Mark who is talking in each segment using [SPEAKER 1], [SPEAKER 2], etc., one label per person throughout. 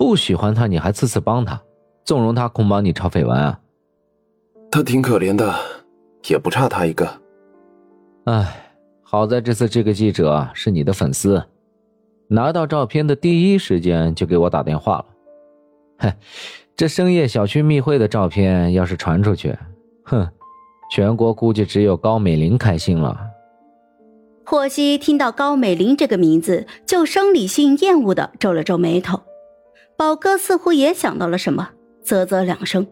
[SPEAKER 1] 不喜欢他，你还次次帮他，纵容他控帮你炒绯闻啊？
[SPEAKER 2] 他挺可怜的，也不差他一个。
[SPEAKER 1] 唉，好在这次这个记者是你的粉丝，拿到照片的第一时间就给我打电话了。哼，这深夜小区密会的照片要是传出去，哼，全国估计只有高美玲开心了。
[SPEAKER 3] 霍希听到高美玲这个名字，就生理性厌恶的皱了皱眉头。宝哥似乎也想到了什么，啧啧两声。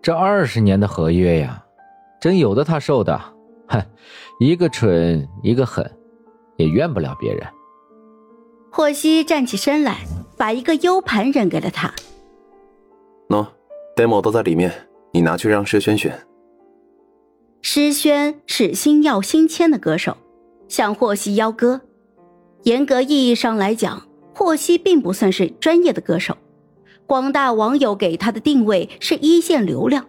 [SPEAKER 1] 这二十年的合约呀，真有的他受的。哼，一个蠢，一个狠，也怨不了别人。
[SPEAKER 3] 霍希站起身来，把一个 U 盘扔给了他。
[SPEAKER 2] 喏，demo 都在里面，你拿去让诗轩选。
[SPEAKER 3] 诗轩是星耀新签的歌手，向霍希邀歌。严格意义上来讲，霍希并不算是专业的歌手。广大网友给他的定位是一线流量，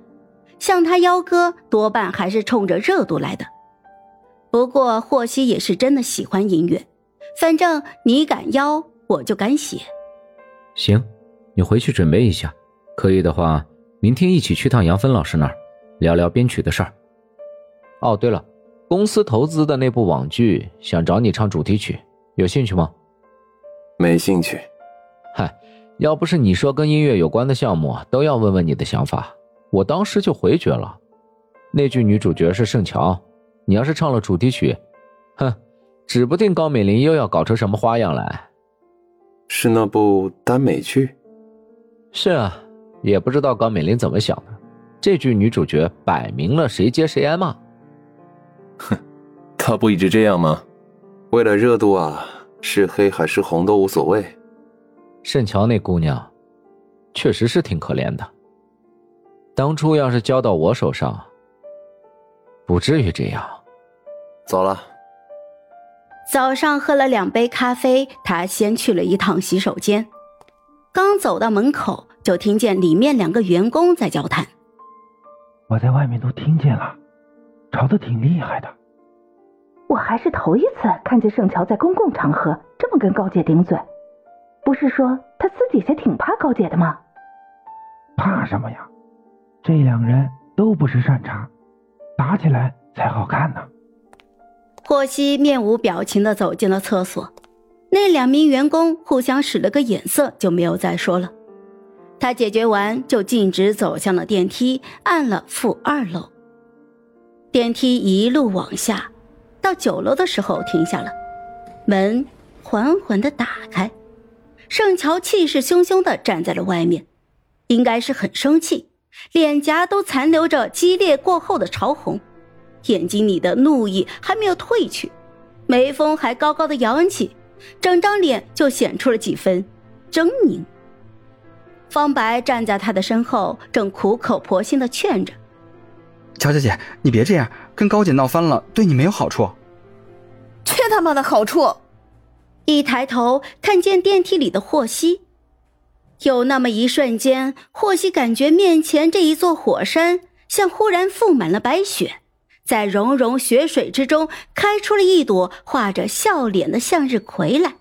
[SPEAKER 3] 向他邀歌多半还是冲着热度来的。不过霍希也是真的喜欢音乐，反正你敢邀，我就敢写。
[SPEAKER 1] 行，你回去准备一下，可以的话，明天一起去趟杨芬老师那儿，聊聊编曲的事儿。哦，对了，公司投资的那部网剧想找你唱主题曲，有兴趣吗？
[SPEAKER 2] 没兴趣。
[SPEAKER 1] 嗨，要不是你说跟音乐有关的项目都要问问你的想法，我当时就回绝了。那句女主角是盛乔，你要是唱了主题曲，哼，指不定高美玲又要搞出什么花样来。
[SPEAKER 2] 是那部耽美剧？
[SPEAKER 1] 是啊，也不知道高美玲怎么想的，这句女主角摆明了谁接谁挨骂。
[SPEAKER 4] 哼，她不一直这样吗？
[SPEAKER 2] 为了热度啊，是黑还是红都无所谓。
[SPEAKER 1] 盛乔那姑娘，确实是挺可怜的。当初要是交到我手上，不至于这样。
[SPEAKER 2] 走了。
[SPEAKER 3] 早上喝了两杯咖啡，他先去了一趟洗手间。刚走到门口，就听见里面两个员工在交谈。
[SPEAKER 5] 我在外面都听见了。吵得挺厉害的，
[SPEAKER 6] 我还是头一次看见盛乔在公共场合这么跟高姐顶嘴。不是说他私底下挺怕高姐的吗？
[SPEAKER 5] 怕什么呀？这两人都不是善茬，打起来才好看呢。
[SPEAKER 3] 霍希面无表情的走进了厕所，那两名员工互相使了个眼色，就没有再说了。他解决完，就径直走向了电梯，按了负二楼。电梯一路往下，到九楼的时候停下了，门缓缓的打开，盛乔气势汹汹的站在了外面，应该是很生气，脸颊都残留着激烈过后的潮红，眼睛里的怒意还没有褪去，眉峰还高高的扬起，整张脸就显出了几分狰狞。方白站在他的身后，正苦口婆心的劝着。
[SPEAKER 7] 乔小姐，你别这样，跟高姐闹翻了，对你没有好处。
[SPEAKER 8] 缺他妈的好处！
[SPEAKER 3] 一抬头看见电梯里的霍希，有那么一瞬间，霍希感觉面前这一座火山像忽然覆满了白雪，在融融雪水之中开出了一朵画着笑脸的向日葵来。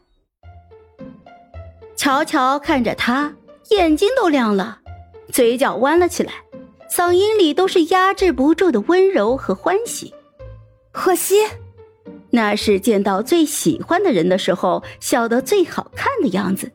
[SPEAKER 3] 乔乔看着他，眼睛都亮了，嘴角弯了起来。嗓音里都是压制不住的温柔和欢喜，
[SPEAKER 8] 霍希，
[SPEAKER 3] 那是见到最喜欢的人的时候笑得最好看的样子。